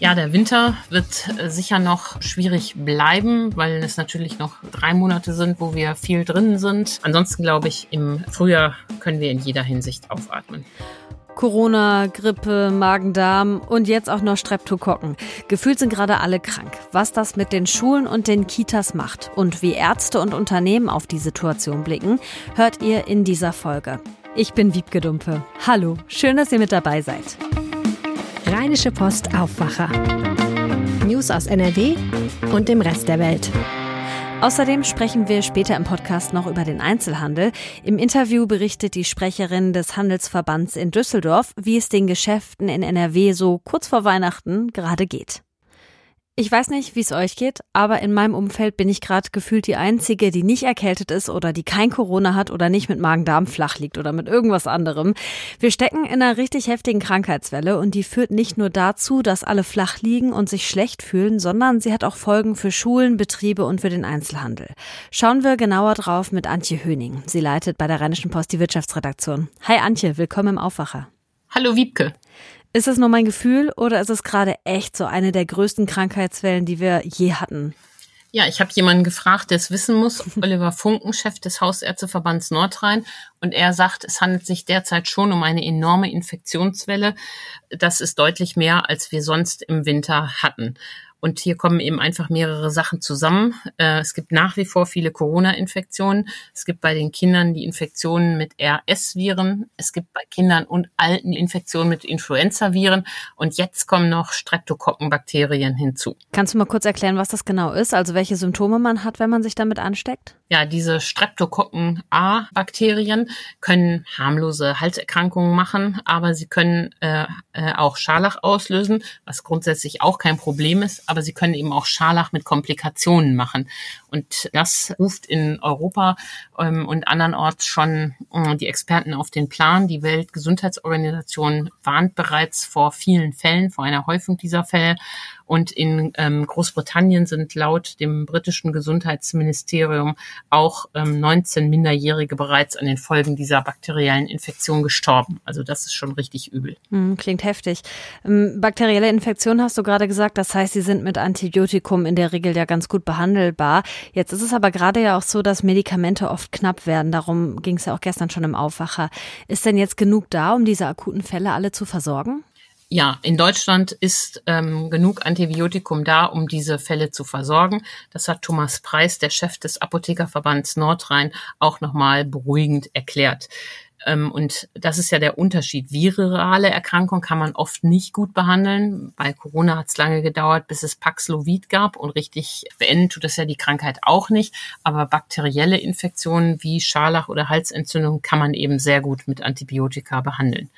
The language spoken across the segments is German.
Ja, der Winter wird äh, sicher noch schwierig bleiben, weil es natürlich noch drei Monate sind, wo wir viel drin sind. Ansonsten glaube ich, im Frühjahr können wir in jeder Hinsicht aufatmen. Corona, Grippe, Magen-Darm und jetzt auch noch Streptokokken. Gefühlt sind gerade alle krank. Was das mit den Schulen und den Kitas macht und wie Ärzte und Unternehmen auf die Situation blicken, hört ihr in dieser Folge. Ich bin Wiebke Dumpe. Hallo, schön, dass ihr mit dabei seid. Rheinische Post Aufwacher. News aus NRW und dem Rest der Welt. Außerdem sprechen wir später im Podcast noch über den Einzelhandel. Im Interview berichtet die Sprecherin des Handelsverbands in Düsseldorf, wie es den Geschäften in NRW so kurz vor Weihnachten gerade geht. Ich weiß nicht, wie es euch geht, aber in meinem Umfeld bin ich gerade gefühlt die Einzige, die nicht erkältet ist oder die kein Corona hat oder nicht mit Magen-Darm flach liegt oder mit irgendwas anderem. Wir stecken in einer richtig heftigen Krankheitswelle und die führt nicht nur dazu, dass alle flach liegen und sich schlecht fühlen, sondern sie hat auch Folgen für Schulen, Betriebe und für den Einzelhandel. Schauen wir genauer drauf mit Antje Höning. Sie leitet bei der Rheinischen Post die Wirtschaftsredaktion. Hi Antje, willkommen im Aufwacher. Hallo Wiebke. Ist es nur mein Gefühl oder ist es gerade echt so eine der größten Krankheitswellen, die wir je hatten? Ja, ich habe jemanden gefragt, der es wissen muss, Oliver Funken, Chef des Hausärzteverbands Nordrhein, und er sagt, es handelt sich derzeit schon um eine enorme Infektionswelle. Das ist deutlich mehr, als wir sonst im Winter hatten. Und hier kommen eben einfach mehrere Sachen zusammen. Äh, es gibt nach wie vor viele Corona-Infektionen. Es gibt bei den Kindern die Infektionen mit RS-Viren. Es gibt bei Kindern und Alten Infektionen mit Influenza-Viren. Und jetzt kommen noch Streptokokkenbakterien hinzu. Kannst du mal kurz erklären, was das genau ist? Also welche Symptome man hat, wenn man sich damit ansteckt? Ja, diese Streptokokken-A-Bakterien können harmlose Halserkrankungen machen, aber sie können äh, äh, auch Scharlach auslösen, was grundsätzlich auch kein Problem ist aber sie können eben auch Scharlach mit Komplikationen machen. Und das ruft in Europa ähm, und andernorts schon äh, die Experten auf den Plan. Die Weltgesundheitsorganisation warnt bereits vor vielen Fällen, vor einer Häufung dieser Fälle. Und in ähm, Großbritannien sind laut dem britischen Gesundheitsministerium auch ähm, 19 Minderjährige bereits an den Folgen dieser bakteriellen Infektion gestorben. Also das ist schon richtig übel. Hm, klingt heftig. Ähm, bakterielle Infektion hast du gerade gesagt. Das heißt, sie sind mit Antibiotikum in der Regel ja ganz gut behandelbar. Jetzt ist es aber gerade ja auch so, dass Medikamente oft knapp werden. Darum ging es ja auch gestern schon im Aufwacher. Ist denn jetzt genug da, um diese akuten Fälle alle zu versorgen? ja, in Deutschland ist ähm, genug Antibiotikum da, um diese Fälle zu versorgen. Das hat Thomas Preis, der Chef des Apothekerverbands Nordrhein, auch nochmal beruhigend erklärt. Ähm, und das ist ja der Unterschied. Virale Erkrankungen kann man oft nicht gut behandeln. Bei Corona hat es lange gedauert, bis es Paxlovid gab und richtig beenden tut das ja die Krankheit auch nicht. Aber bakterielle Infektionen wie Scharlach oder Halsentzündung kann man eben sehr gut mit Antibiotika behandeln.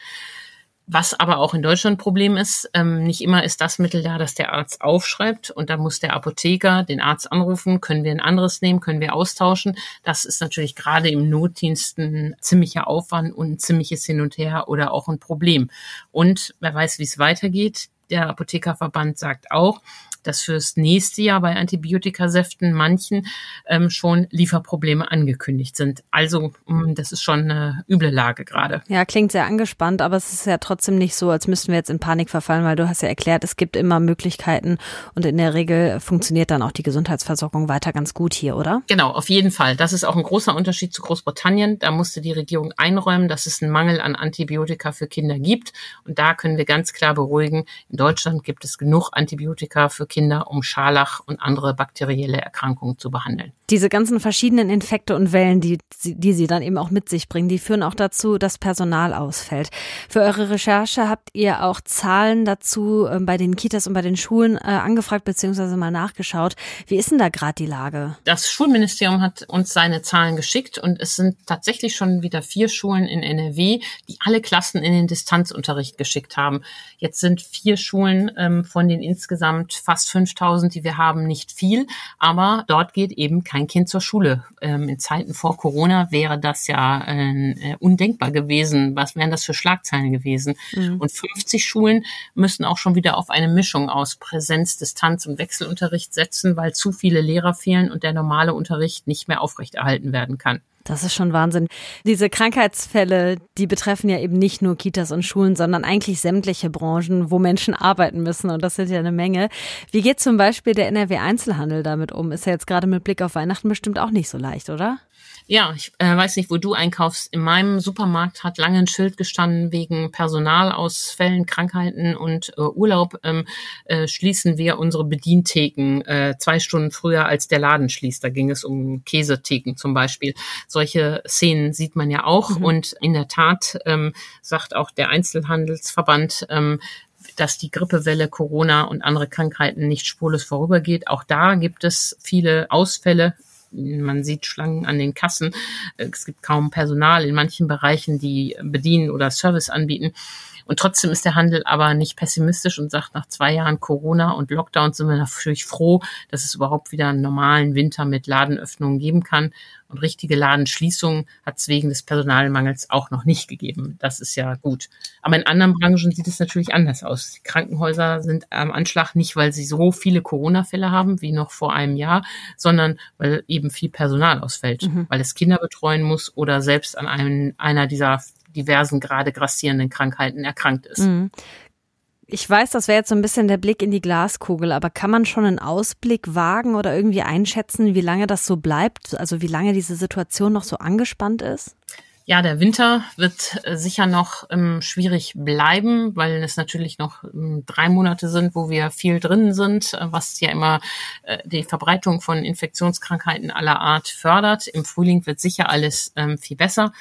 Was aber auch in Deutschland ein Problem ist, ähm, nicht immer ist das Mittel da, das der Arzt aufschreibt und da muss der Apotheker den Arzt anrufen, können wir ein anderes nehmen, können wir austauschen. Das ist natürlich gerade im Notdienst ein ziemlicher Aufwand und ein ziemliches Hin und Her oder auch ein Problem. Und wer weiß, wie es weitergeht. Der Apothekerverband sagt auch, dass fürs nächste Jahr bei Antibiotikasäften manchen ähm, schon Lieferprobleme angekündigt sind. Also mm, das ist schon eine üble Lage gerade. Ja, klingt sehr angespannt, aber es ist ja trotzdem nicht so, als müssten wir jetzt in Panik verfallen, weil du hast ja erklärt, es gibt immer Möglichkeiten und in der Regel funktioniert dann auch die Gesundheitsversorgung weiter ganz gut hier, oder? Genau, auf jeden Fall. Das ist auch ein großer Unterschied zu Großbritannien. Da musste die Regierung einräumen, dass es einen Mangel an Antibiotika für Kinder gibt. Und da können wir ganz klar beruhigen, in Deutschland gibt es genug Antibiotika für Kinder, um Scharlach und andere bakterielle Erkrankungen zu behandeln. Diese ganzen verschiedenen Infekte und Wellen, die, die sie dann eben auch mit sich bringen, die führen auch dazu, dass Personal ausfällt. Für eure Recherche habt ihr auch Zahlen dazu äh, bei den Kitas und bei den Schulen äh, angefragt bzw. mal nachgeschaut. Wie ist denn da gerade die Lage? Das Schulministerium hat uns seine Zahlen geschickt und es sind tatsächlich schon wieder vier Schulen in NRW, die alle Klassen in den Distanzunterricht geschickt haben. Jetzt sind vier Schulen ähm, von den insgesamt fast 5000, die wir haben, nicht viel, aber dort geht eben kein Kind zur Schule. Ähm, in Zeiten vor Corona wäre das ja äh, undenkbar gewesen. Was wären das für Schlagzeilen gewesen? Mhm. Und 50 Schulen müssen auch schon wieder auf eine Mischung aus Präsenz, Distanz und Wechselunterricht setzen, weil zu viele Lehrer fehlen und der normale Unterricht nicht mehr aufrechterhalten werden kann. Das ist schon Wahnsinn. Diese Krankheitsfälle, die betreffen ja eben nicht nur Kitas und Schulen, sondern eigentlich sämtliche Branchen, wo Menschen arbeiten müssen. Und das sind ja eine Menge. Wie geht zum Beispiel der NRW Einzelhandel damit um? Ist ja jetzt gerade mit Blick auf Weihnachten bestimmt auch nicht so leicht, oder? Ja, ich äh, weiß nicht, wo du einkaufst. In meinem Supermarkt hat lange ein Schild gestanden wegen Personalausfällen, Krankheiten und äh, Urlaub ähm, äh, schließen wir unsere Bedientheken äh, zwei Stunden früher als der Laden schließt. Da ging es um Käsetheken zum Beispiel. Solche Szenen sieht man ja auch mhm. und in der Tat ähm, sagt auch der Einzelhandelsverband, ähm, dass die Grippewelle, Corona und andere Krankheiten nicht spurlos vorübergeht. Auch da gibt es viele Ausfälle man sieht Schlangen an den Kassen. Es gibt kaum Personal in manchen Bereichen, die bedienen oder Service anbieten. Und trotzdem ist der Handel aber nicht pessimistisch und sagt, nach zwei Jahren Corona und Lockdown sind wir natürlich froh, dass es überhaupt wieder einen normalen Winter mit Ladenöffnungen geben kann. Und richtige Ladenschließungen hat es wegen des Personalmangels auch noch nicht gegeben. Das ist ja gut. Aber in anderen Branchen sieht es natürlich anders aus. Die Krankenhäuser sind am Anschlag nicht, weil sie so viele Corona-Fälle haben wie noch vor einem Jahr, sondern weil eben viel Personal ausfällt, mhm. weil es Kinder betreuen muss oder selbst an einem, einer dieser diversen gerade grassierenden Krankheiten erkrankt ist. Mhm. Ich weiß, das wäre jetzt so ein bisschen der Blick in die Glaskugel, aber kann man schon einen Ausblick wagen oder irgendwie einschätzen, wie lange das so bleibt? Also wie lange diese Situation noch so angespannt ist? Ja, der Winter wird äh, sicher noch ähm, schwierig bleiben, weil es natürlich noch ähm, drei Monate sind, wo wir viel drin sind, äh, was ja immer äh, die Verbreitung von Infektionskrankheiten aller Art fördert. Im Frühling wird sicher alles ähm, viel besser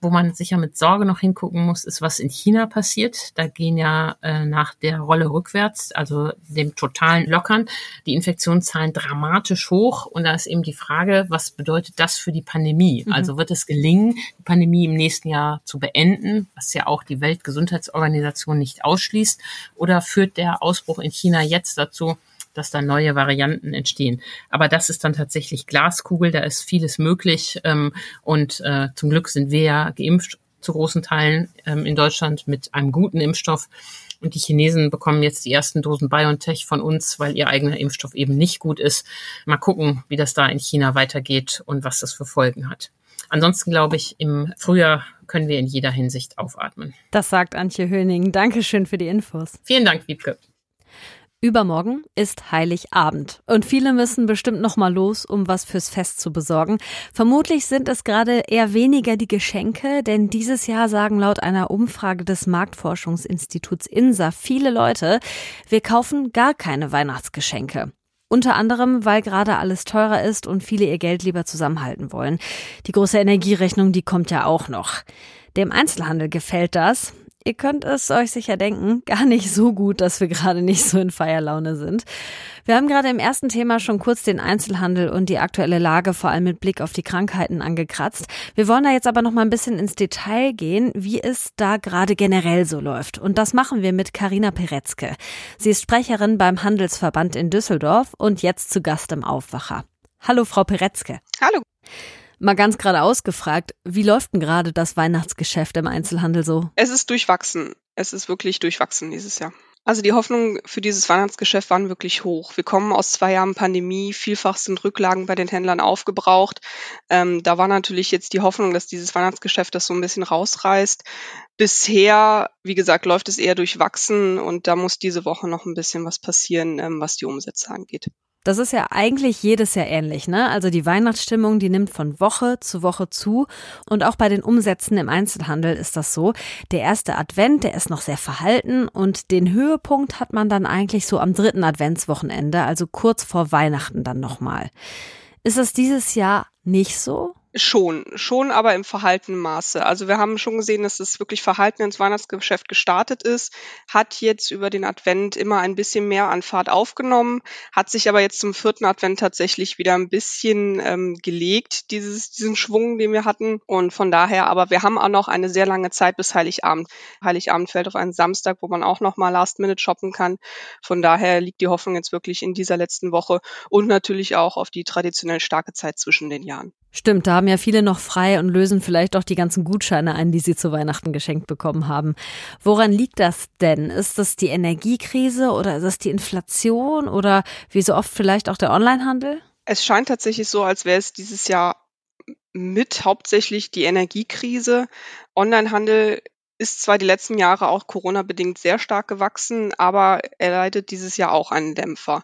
wo man sicher mit Sorge noch hingucken muss, ist, was in China passiert. Da gehen ja äh, nach der Rolle rückwärts, also dem totalen Lockern, die Infektionszahlen dramatisch hoch. Und da ist eben die Frage, was bedeutet das für die Pandemie? Mhm. Also wird es gelingen, die Pandemie im nächsten Jahr zu beenden, was ja auch die Weltgesundheitsorganisation nicht ausschließt? Oder führt der Ausbruch in China jetzt dazu, dass da neue Varianten entstehen. Aber das ist dann tatsächlich Glaskugel, da ist vieles möglich. Ähm, und äh, zum Glück sind wir ja geimpft zu großen Teilen ähm, in Deutschland mit einem guten Impfstoff. Und die Chinesen bekommen jetzt die ersten Dosen BioNTech von uns, weil ihr eigener Impfstoff eben nicht gut ist. Mal gucken, wie das da in China weitergeht und was das für Folgen hat. Ansonsten glaube ich, im Frühjahr können wir in jeder Hinsicht aufatmen. Das sagt Antje Höning. Dankeschön für die Infos. Vielen Dank, Wiebke. Übermorgen ist Heiligabend und viele müssen bestimmt noch mal los, um was fürs Fest zu besorgen. Vermutlich sind es gerade eher weniger die Geschenke, denn dieses Jahr sagen laut einer Umfrage des Marktforschungsinstituts INSA viele Leute, wir kaufen gar keine Weihnachtsgeschenke. Unter anderem, weil gerade alles teurer ist und viele ihr Geld lieber zusammenhalten wollen. Die große Energierechnung, die kommt ja auch noch. Dem Einzelhandel gefällt das. Ihr könnt es euch sicher denken, gar nicht so gut, dass wir gerade nicht so in Feierlaune sind. Wir haben gerade im ersten Thema schon kurz den Einzelhandel und die aktuelle Lage vor allem mit Blick auf die Krankheiten angekratzt. Wir wollen da jetzt aber noch mal ein bisschen ins Detail gehen, wie es da gerade generell so läuft. Und das machen wir mit Karina Peretzke. Sie ist Sprecherin beim Handelsverband in Düsseldorf und jetzt zu Gast im Aufwacher. Hallo, Frau Peretzke. Hallo. Mal ganz geradeaus gefragt, wie läuft denn gerade das Weihnachtsgeschäft im Einzelhandel so? Es ist durchwachsen. Es ist wirklich durchwachsen dieses Jahr. Also die Hoffnungen für dieses Weihnachtsgeschäft waren wirklich hoch. Wir kommen aus zwei Jahren Pandemie. Vielfach sind Rücklagen bei den Händlern aufgebraucht. Ähm, da war natürlich jetzt die Hoffnung, dass dieses Weihnachtsgeschäft das so ein bisschen rausreißt. Bisher, wie gesagt, läuft es eher durchwachsen und da muss diese Woche noch ein bisschen was passieren, ähm, was die Umsätze angeht. Das ist ja eigentlich jedes Jahr ähnlich, ne? Also die Weihnachtsstimmung, die nimmt von Woche zu Woche zu. Und auch bei den Umsätzen im Einzelhandel ist das so. Der erste Advent, der ist noch sehr verhalten und den Höhepunkt hat man dann eigentlich so am dritten Adventswochenende, also kurz vor Weihnachten dann nochmal. Ist es dieses Jahr nicht so? Schon, schon, aber im verhaltenen Maße. Also wir haben schon gesehen, dass es wirklich verhalten ins Weihnachtsgeschäft gestartet ist, hat jetzt über den Advent immer ein bisschen mehr an Fahrt aufgenommen, hat sich aber jetzt zum vierten Advent tatsächlich wieder ein bisschen ähm, gelegt, dieses, diesen Schwung, den wir hatten. Und von daher, aber wir haben auch noch eine sehr lange Zeit bis Heiligabend. Heiligabend fällt auf einen Samstag, wo man auch noch mal Last Minute shoppen kann. Von daher liegt die Hoffnung jetzt wirklich in dieser letzten Woche und natürlich auch auf die traditionell starke Zeit zwischen den Jahren. Stimmt, da haben ja viele noch frei und lösen vielleicht auch die ganzen Gutscheine ein, die sie zu Weihnachten geschenkt bekommen haben. Woran liegt das denn? Ist das die Energiekrise oder ist das die Inflation oder wie so oft vielleicht auch der Onlinehandel? Es scheint tatsächlich so, als wäre es dieses Jahr mit hauptsächlich die Energiekrise. Onlinehandel ist zwar die letzten Jahre auch Corona-bedingt sehr stark gewachsen, aber er leidet dieses Jahr auch einen Dämpfer.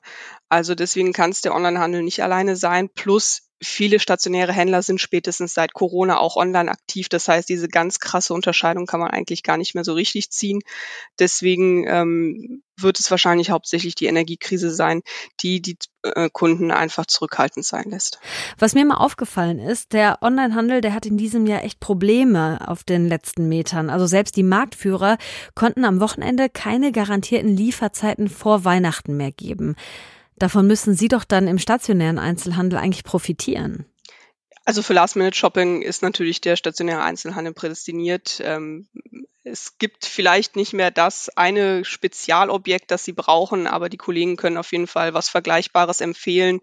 Also deswegen kann es der Onlinehandel nicht alleine sein. Plus viele stationäre Händler sind spätestens seit Corona auch online aktiv. Das heißt, diese ganz krasse Unterscheidung kann man eigentlich gar nicht mehr so richtig ziehen. Deswegen ähm, wird es wahrscheinlich hauptsächlich die Energiekrise sein, die die äh, Kunden einfach zurückhaltend sein lässt. Was mir mal aufgefallen ist, der Onlinehandel, der hat in diesem Jahr echt Probleme auf den letzten Metern. Also selbst die Marktführer konnten am Wochenende keine garantierten Lieferzeiten vor Weihnachten mehr geben. Davon müssen Sie doch dann im stationären Einzelhandel eigentlich profitieren. Also für Last-Minute-Shopping ist natürlich der stationäre Einzelhandel prädestiniert. Ähm, es gibt vielleicht nicht mehr das eine Spezialobjekt, das Sie brauchen, aber die Kollegen können auf jeden Fall was Vergleichbares empfehlen.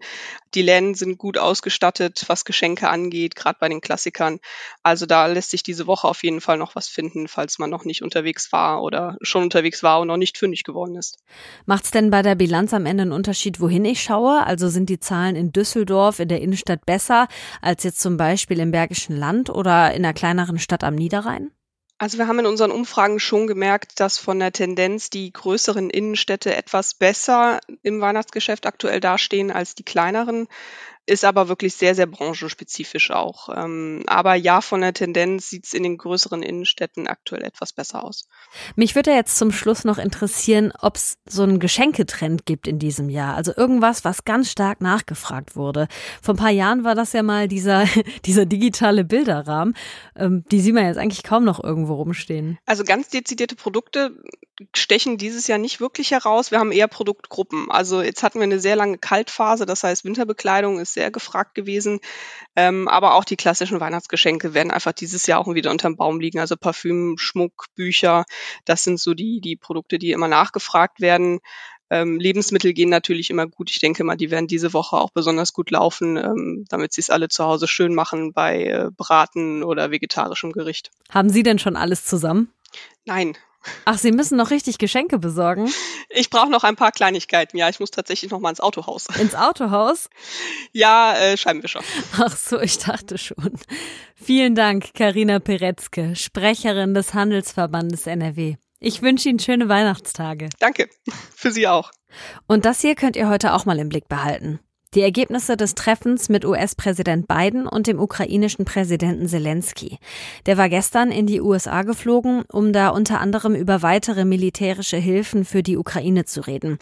Die Läden sind gut ausgestattet, was Geschenke angeht, gerade bei den Klassikern. Also da lässt sich diese Woche auf jeden Fall noch was finden, falls man noch nicht unterwegs war oder schon unterwegs war und noch nicht fündig geworden ist. Macht es denn bei der Bilanz am Ende einen Unterschied, wohin ich schaue? Also sind die Zahlen in Düsseldorf, in der Innenstadt besser als jetzt zum Beispiel im Bergischen Land oder in einer kleineren Stadt am Niederrhein? Also wir haben in unseren Umfragen schon gemerkt, dass von der Tendenz die größeren Innenstädte etwas besser im Weihnachtsgeschäft aktuell dastehen als die kleineren ist aber wirklich sehr, sehr branchenspezifisch auch. Ähm, aber ja, von der Tendenz sieht es in den größeren Innenstädten aktuell etwas besser aus. Mich würde jetzt zum Schluss noch interessieren, ob es so einen Geschenketrend gibt in diesem Jahr. Also irgendwas, was ganz stark nachgefragt wurde. Vor ein paar Jahren war das ja mal dieser, dieser digitale Bilderrahmen. Ähm, die sieht man jetzt eigentlich kaum noch irgendwo rumstehen. Also ganz dezidierte Produkte stechen dieses Jahr nicht wirklich heraus. Wir haben eher Produktgruppen. Also jetzt hatten wir eine sehr lange Kaltphase, das heißt Winterbekleidung ist sehr gefragt gewesen. Ähm, aber auch die klassischen Weihnachtsgeschenke werden einfach dieses Jahr auch wieder unterm Baum liegen. Also Parfüm, Schmuck, Bücher, das sind so die, die Produkte, die immer nachgefragt werden. Ähm, Lebensmittel gehen natürlich immer gut. Ich denke mal, die werden diese Woche auch besonders gut laufen, ähm, damit sie es alle zu Hause schön machen bei äh, Braten oder vegetarischem Gericht. Haben Sie denn schon alles zusammen? Nein, Ach, Sie müssen noch richtig Geschenke besorgen? Ich brauche noch ein paar Kleinigkeiten. Ja, ich muss tatsächlich noch mal ins Autohaus. Ins Autohaus? ja, äh, Scheibenwischer. Ach so, ich dachte schon. Vielen Dank, Karina Peretzke, Sprecherin des Handelsverbandes NRW. Ich wünsche Ihnen schöne Weihnachtstage. Danke. Für Sie auch. Und das hier könnt ihr heute auch mal im Blick behalten. Die Ergebnisse des Treffens mit US-Präsident Biden und dem ukrainischen Präsidenten Zelensky. Der war gestern in die USA geflogen, um da unter anderem über weitere militärische Hilfen für die Ukraine zu reden.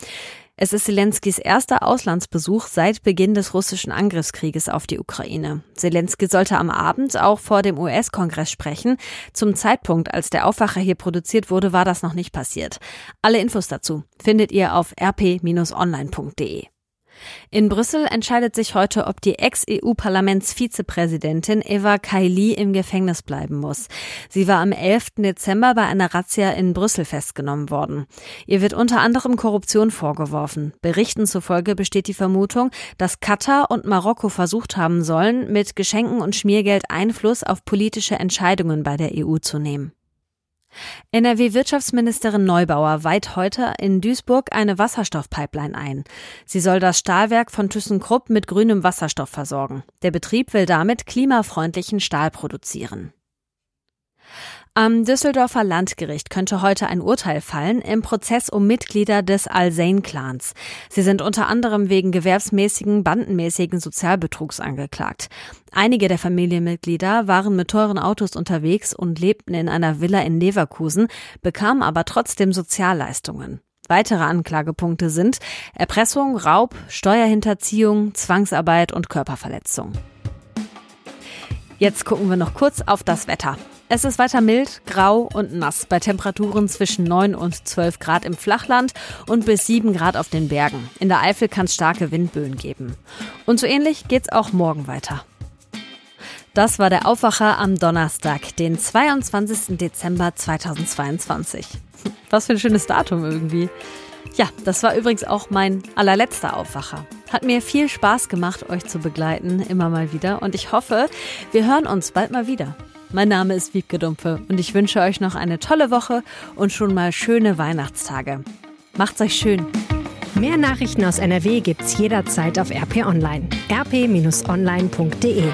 Es ist Zelenskys erster Auslandsbesuch seit Beginn des russischen Angriffskrieges auf die Ukraine. Zelensky sollte am Abend auch vor dem US-Kongress sprechen. Zum Zeitpunkt, als der Aufwacher hier produziert wurde, war das noch nicht passiert. Alle Infos dazu findet ihr auf rp-online.de. In Brüssel entscheidet sich heute, ob die Ex-EU-Parlamentsvizepräsidentin Eva Kaili im Gefängnis bleiben muss. Sie war am 11. Dezember bei einer Razzia in Brüssel festgenommen worden. Ihr wird unter anderem Korruption vorgeworfen. Berichten zufolge besteht die Vermutung, dass Katar und Marokko versucht haben sollen, mit Geschenken und Schmiergeld Einfluss auf politische Entscheidungen bei der EU zu nehmen. NRW-Wirtschaftsministerin Neubauer weiht heute in Duisburg eine Wasserstoffpipeline ein. Sie soll das Stahlwerk von ThyssenKrupp mit grünem Wasserstoff versorgen. Der Betrieb will damit klimafreundlichen Stahl produzieren. Am Düsseldorfer Landgericht könnte heute ein Urteil fallen im Prozess um Mitglieder des Al-Zain-Clans. Sie sind unter anderem wegen gewerbsmäßigen, bandenmäßigen Sozialbetrugs angeklagt. Einige der Familienmitglieder waren mit teuren Autos unterwegs und lebten in einer Villa in Leverkusen, bekamen aber trotzdem Sozialleistungen. Weitere Anklagepunkte sind Erpressung, Raub, Steuerhinterziehung, Zwangsarbeit und Körperverletzung. Jetzt gucken wir noch kurz auf das Wetter. Es ist weiter mild, grau und nass bei Temperaturen zwischen 9 und 12 Grad im Flachland und bis 7 Grad auf den Bergen. In der Eifel kann es starke Windböen geben. Und so ähnlich geht's auch morgen weiter. Das war der Aufwacher am Donnerstag, den 22. Dezember 2022. Was für ein schönes Datum irgendwie. Ja, das war übrigens auch mein allerletzter Aufwacher. Hat mir viel Spaß gemacht, euch zu begleiten, immer mal wieder. Und ich hoffe, wir hören uns bald mal wieder. Mein Name ist Wiebke Dumpfe und ich wünsche euch noch eine tolle Woche und schon mal schöne Weihnachtstage. Macht's euch schön. Mehr Nachrichten aus NRW gibt's jederzeit auf RP Online. rp-online.de